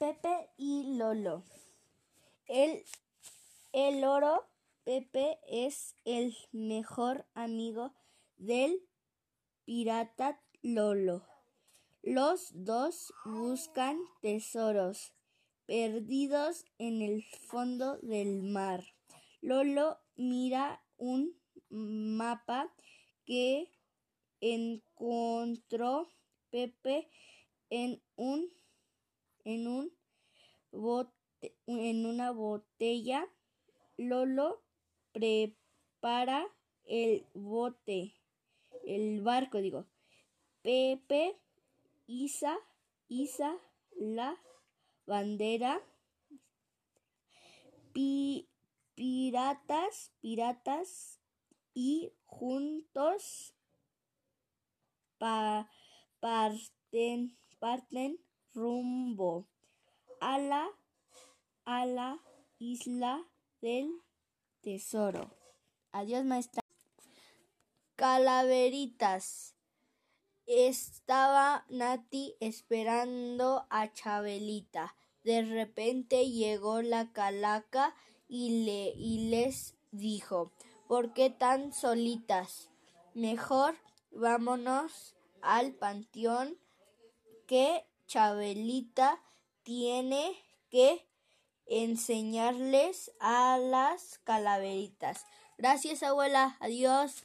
Pepe y Lolo. El, el loro Pepe es el mejor amigo del pirata Lolo. Los dos buscan tesoros perdidos en el fondo del mar. Lolo mira un mapa que encontró Pepe en un en un bote, en una botella. Lolo prepara el bote, el barco, digo. Pepe Isa, Isa la bandera. piratas, piratas y juntos parten, parten rumbo a la, a la isla del tesoro. Adiós, maestra. Calaveritas. Estaba Nati esperando a Chabelita. De repente llegó la calaca y, le, y les dijo, ¿por qué tan solitas? Mejor vámonos al panteón que Chabelita tiene que enseñarles a las calaveritas. Gracias, abuela. Adiós.